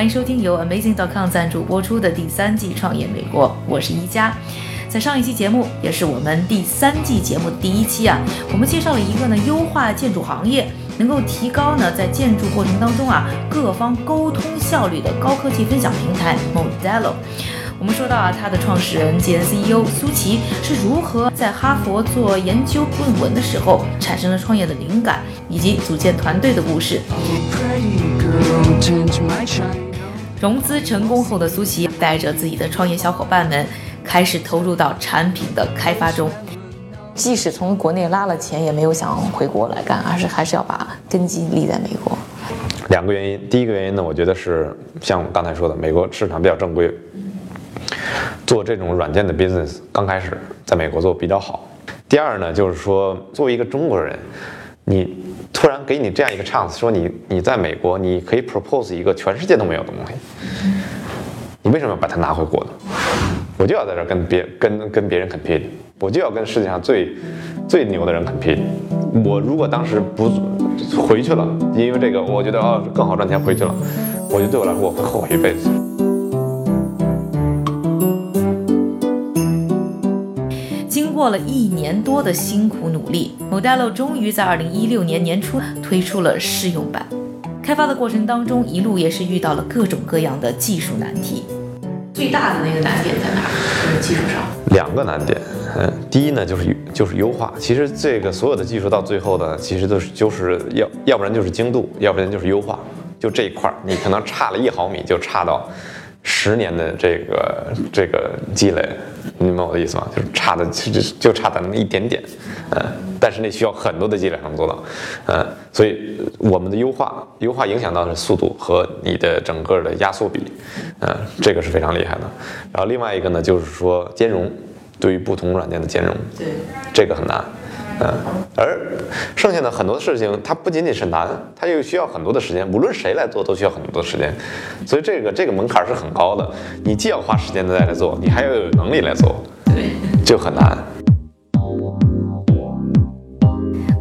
欢迎收听由 Amazing.com 赞助播出的第三季《创业美国》，我是一加。在上一期节目，也是我们第三季节目第一期啊，我们介绍了一个呢优化建筑行业，能够提高呢在建筑过程当中啊各方沟通效率的高科技分享平台 Modelo。我们说到啊，它的创始人兼 CEO 苏琪是如何在哈佛做研究论文的时候产生了创业的灵感，以及组建团队的故事。融资成功后的苏琪带着自己的创业小伙伴们，开始投入到产品的开发中。即使从国内拉了钱，也没有想回国来干，而是还是要把根基立在美国。两个原因，第一个原因呢，我觉得是像刚才说的，美国市场比较正规，做这种软件的 business 刚开始在美国做比较好。第二呢，就是说作为一个中国人，你突然给你这样一个 chance，说你你在美国你可以 propose 一个全世界都没有的东西，你为什么要把它拿回国呢？我就要在这跟别跟跟别人 compete，我就要跟世界上最最牛的人 compete。我如果当时不回去了，因为这个我觉得哦更好赚钱回去了，我觉得对我来说我会后悔一辈子。过了一年多的辛苦努力，Modelo 终于在2016年年初推出了试用版。开发的过程当中，一路也是遇到了各种各样的技术难题。最大的那个难点在哪？就是技术上。两个难点，嗯，第一呢就是就是优化。其实这个所有的技术到最后呢，其实都是就是要要不然就是精度，要不然就是优化。就这一块儿，你可能差了一毫米，就差到十年的这个这个积累，你明白我的意思吗？就是差的就就就差的那么一点点，嗯，但是那需要很多的积累才能做到，嗯，所以我们的优化优化影响到的是速度和你的整个的压缩比，嗯，这个是非常厉害的。然后另外一个呢，就是说兼容，对于不同软件的兼容，对，这个很难。嗯，而剩下的很多事情，它不仅仅是难，它又需要很多的时间。无论谁来做，都需要很多的时间，所以这个这个门槛是很高的。你既要花时间再来做，你还要有能力来做，对。就很难。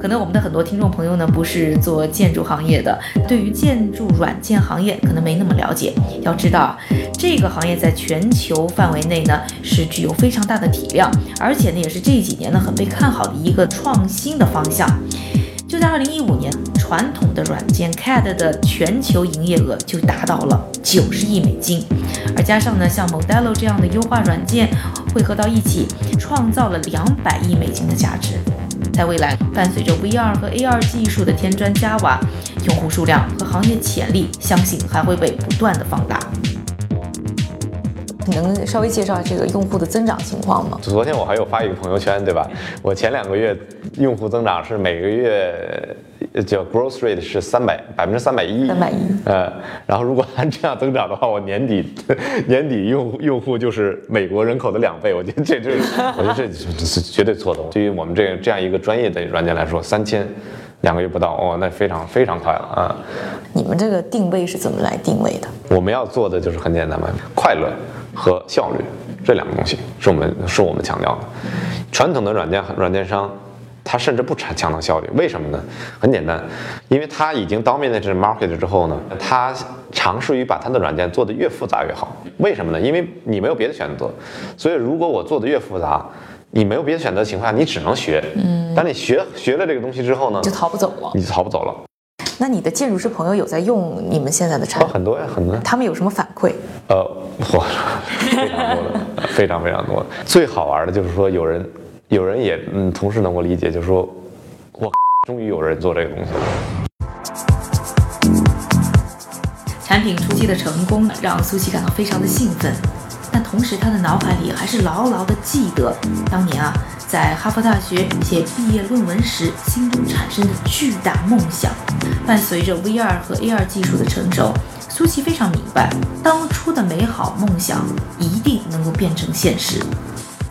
可能我们的很多听众朋友呢，不是做建筑行业的，对于建筑软件行业可能没那么了解。要知道，这个行业在全球范围内呢是具有非常大的体量，而且呢也是这几年呢很被看好的一个创新的方向。就在二零一五年，传统的软件 CAD 的全球营业额就达到了九十亿美金，而加上呢像 Modelo 这样的优化软件汇合到一起，创造了两百亿美金的价值。在未来，伴随着 VR 和 AR 技术的添砖加瓦，用户数量和行业潜力，相信还会被不断的放大。你能稍微介绍这个用户的增长情况吗？昨天我还有发一个朋友圈，对吧？我前两个月用户增长是每个月呃叫 growth rate 是三百百分之三百一，三百一呃，然后如果按这样增长的话，我年底 年底用户用户就是美国人口的两倍，我觉得这这，我觉得这这是绝对错的。对于我们这这样一个专业的软件来说，三千两个月不到，哦，那非常非常快了啊！你们这个定位是怎么来定位的？我们要做的就是很简单嘛，快乐和效率这两个东西是我们是我们强调的。传统的软件软件商，他甚至不强强调效率，为什么呢？很简单，因为他已经 dominate 这 market 之后呢，他尝试于把他的软件做得越复杂越好。为什么呢？因为你没有别的选择，所以如果我做的越复杂，你没有别的选择的情况下，你只能学。嗯，当你学学了这个东西之后呢，就逃不走了。你就逃不走了。那你的建筑师朋友有在用你们现在的产哦，品？很多呀，很多。他们有什么反馈？呃，我非常多的，非常非常多的。最好玩的就是说，有人有人也嗯，同时能够理解，就是说，我终于有人做这个东西了。产品初期的成功让苏琪感到非常的兴奋，但同时他的脑海里还是牢牢的记得当年啊，在哈佛大学写毕业论文时心中产生的巨大梦想。伴随着 VR 和 AR 技术的成熟，苏琪非常明白，当初的美好梦想一定能够变成现实。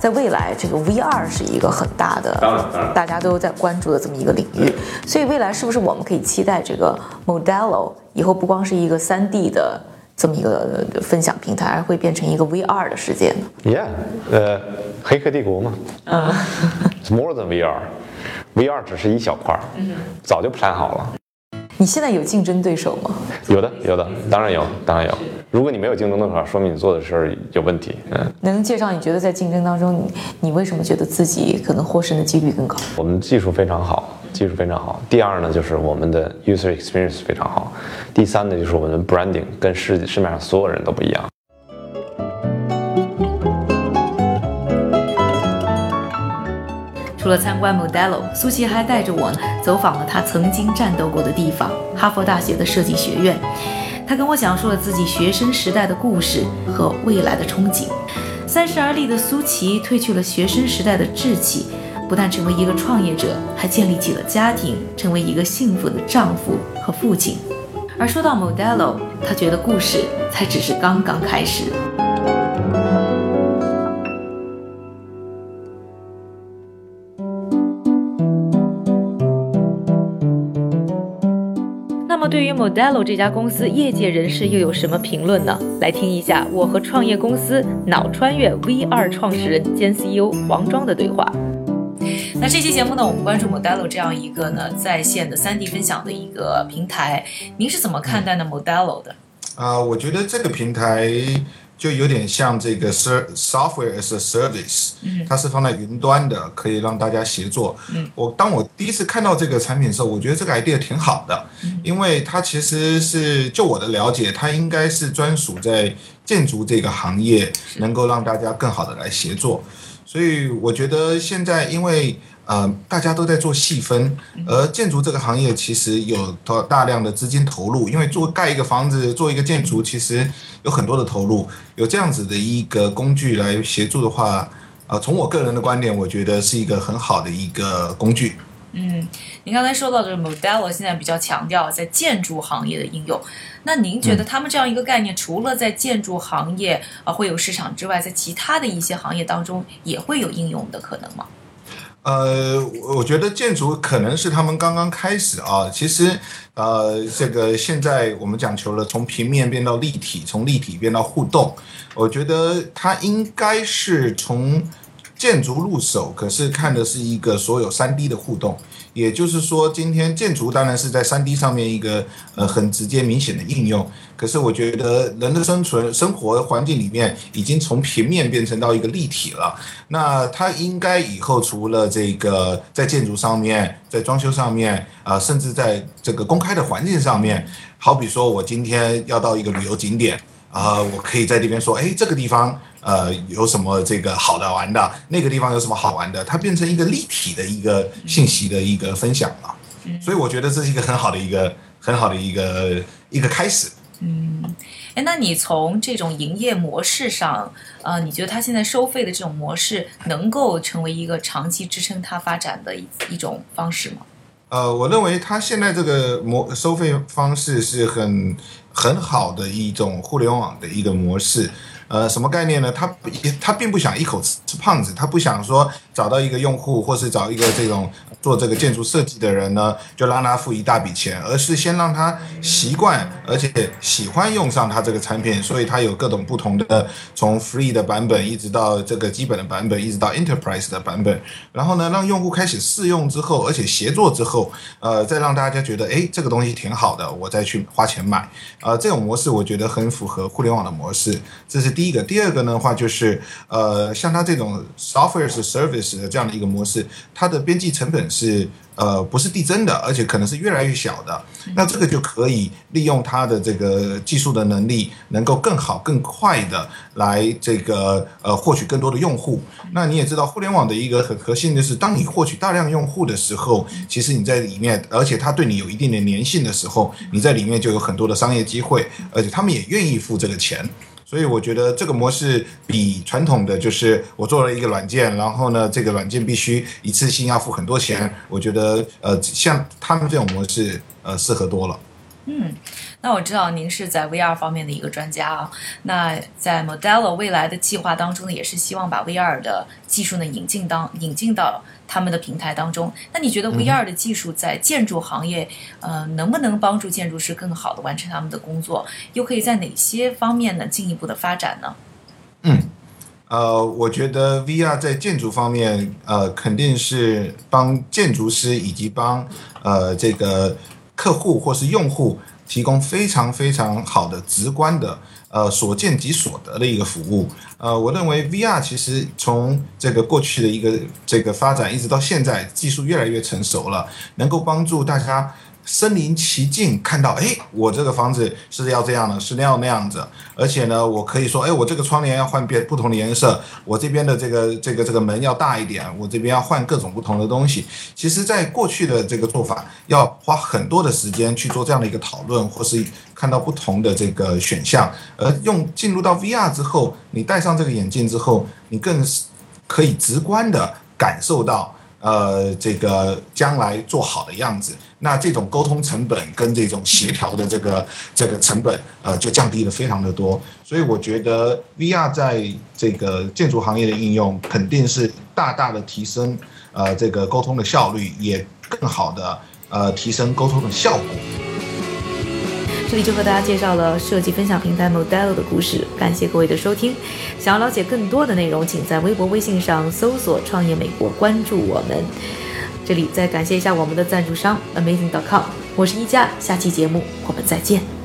在未来，这个 VR 是一个很大的，当然当然大家都在关注的这么一个领域。所以未来是不是我们可以期待这个 Modelo 以后不光是一个 3D 的这么一个分享平台，而会变成一个 VR 的世界呢？Yeah，呃，黑客帝国嘛，嗯，It's more than VR，VR 只是一小块儿，早就 plan 好了。你现在有竞争对手吗？有的，有的，当然有，当然有。如果你没有竞争对手，说明你做的事儿有问题。嗯，能介绍你觉得在竞争当中，你你为什么觉得自己可能获胜的几率更高？我们技术非常好，技术非常好。第二呢，就是我们的 user experience 非常好。第三呢，就是我们的 branding 跟市市面上所有人都不一样。除了参观 Modelo，苏琪还带着我走访了他曾经战斗过的地方——哈佛大学的设计学院。他跟我讲述了自己学生时代的故事和未来的憧憬。三十而立的苏琪褪去了学生时代的稚气，不但成为一个创业者，还建立起了家庭，成为一个幸福的丈夫和父亲。而说到 Modelo，他觉得故事才只是刚刚开始。那么，对于 Modelo 这家公司，业界人士又有什么评论呢？来听一下我和创业公司脑穿越 V2 创始人兼 CEO 黄庄的对话。那这期节目呢，我们关注 Modelo 这样一个呢在线的 3D 分享的一个平台，您是怎么看待呢 Modelo 的？啊、我觉得这个平台就有点像这个 ser software as a service，它是放在云端的，可以让大家协作。嗯。我当我第一次看到这个产品的时候，我觉得这个 idea 挺好的，因为它其实是就我的了解，它应该是专属在建筑这个行业，能够让大家更好的来协作。所以我觉得现在因为呃大家都在做细分，而建筑这个行业其实有大大量的资金投入，因为做盖一个房子、做一个建筑，其实有很多的投入。有这样子的一个工具来协助的话，呃，从我个人的观点，我觉得是一个很好的一个工具。嗯，您刚才说到这个 Modelo 现在比较强调在建筑行业的应用，那您觉得他们这样一个概念，除了在建筑行业啊会有市场之外，在其他的一些行业当中也会有应用的可能吗？呃，我我觉得建筑可能是他们刚刚开始啊。其实，呃，这个现在我们讲求了从平面变到立体，从立体变到互动。我觉得它应该是从建筑入手，可是看的是一个所有三 D 的互动。也就是说，今天建筑当然是在三 D 上面一个呃很直接明显的应用，可是我觉得人的生存生活环境里面已经从平面变成到一个立体了。那它应该以后除了这个在建筑上面，在装修上面啊、呃甚至在这个公开的环境上面，好比说我今天要到一个旅游景点。啊、我可以在这边说，哎，这个地方呃有什么这个好的玩的，那个地方有什么好玩的，它变成一个立体的一个信息的一个分享了。所以我觉得这是一个很好的一个很好的一个一个开始。嗯哎，那你从这种营业模式上，呃，你觉得它现在收费的这种模式能够成为一个长期支撑它发展的一一种方式吗？呃，我认为它现在这个模收费方式是很很好的一种互联网的一个模式。呃，什么概念呢？它它并不想一口吃胖子，他不想说找到一个用户，或是找一个这种做这个建筑设计的人呢，就让他付一大笔钱，而是先让他习惯，而且喜欢用上它这个产品，所以他有各种不同的，从 free 的版本一直到这个基本的版本，一直到 enterprise 的版本，然后呢，让用户开始试用之后，而且协作之后，呃，再让大家觉得，哎，这个东西挺好的，我再去花钱买，呃，这种模式我觉得很符合互联网的模式，这是第一个。第二个的话就是，呃，像它这种 software service 的这样的一个模式，它的边际成本是呃不是递增的，而且可能是越来越小的。那这个就可以利用它的这个技术的能力，能够更好、更快的来这个呃获取更多的用户。那你也知道，互联网的一个很核心的是，当你获取大量用户的时候，其实你在里面，而且它对你有一定的粘性的时候，你在里面就有很多的商业机会，而且他们也愿意付这个钱。所以我觉得这个模式比传统的就是我做了一个软件，然后呢，这个软件必须一次性要付很多钱，我觉得呃，像他们这种模式呃适合多了。嗯，那我知道您是在 VR 方面的一个专家啊。那在 Modelo 未来的计划当中呢，也是希望把 VR 的技术呢引进当引进到他们的平台当中。那你觉得 VR 的技术在建筑行业，呃，能不能帮助建筑师更好的完成他们的工作？又可以在哪些方面呢进一步的发展呢？嗯，呃，我觉得 VR 在建筑方面，呃，肯定是帮建筑师以及帮呃这个。客户或是用户提供非常非常好的、直观的，呃，所见即所得的一个服务。呃，我认为 VR 其实从这个过去的一个这个发展，一直到现在，技术越来越成熟了，能够帮助大家。身临其境看到，哎，我这个房子是要这样的，是那样那样子，而且呢，我可以说，哎，我这个窗帘要换变不同的颜色，我这边的这个这个这个门要大一点，我这边要换各种不同的东西。其实，在过去的这个做法，要花很多的时间去做这样的一个讨论，或是看到不同的这个选项，而用进入到 VR 之后，你戴上这个眼镜之后，你更是可以直观的感受到。呃，这个将来做好的样子，那这种沟通成本跟这种协调的这个这个成本，呃，就降低了非常的多。所以我觉得 VR 在这个建筑行业的应用，肯定是大大的提升呃这个沟通的效率，也更好的呃提升沟通的效果。这里就和大家介绍了设计分享平台 Model 的故事，感谢各位的收听。想要了解更多的内容，请在微博、微信上搜索“创业美国”，关注我们。这里再感谢一下我们的赞助商 Amazing.com，我是一加，下期节目我们再见。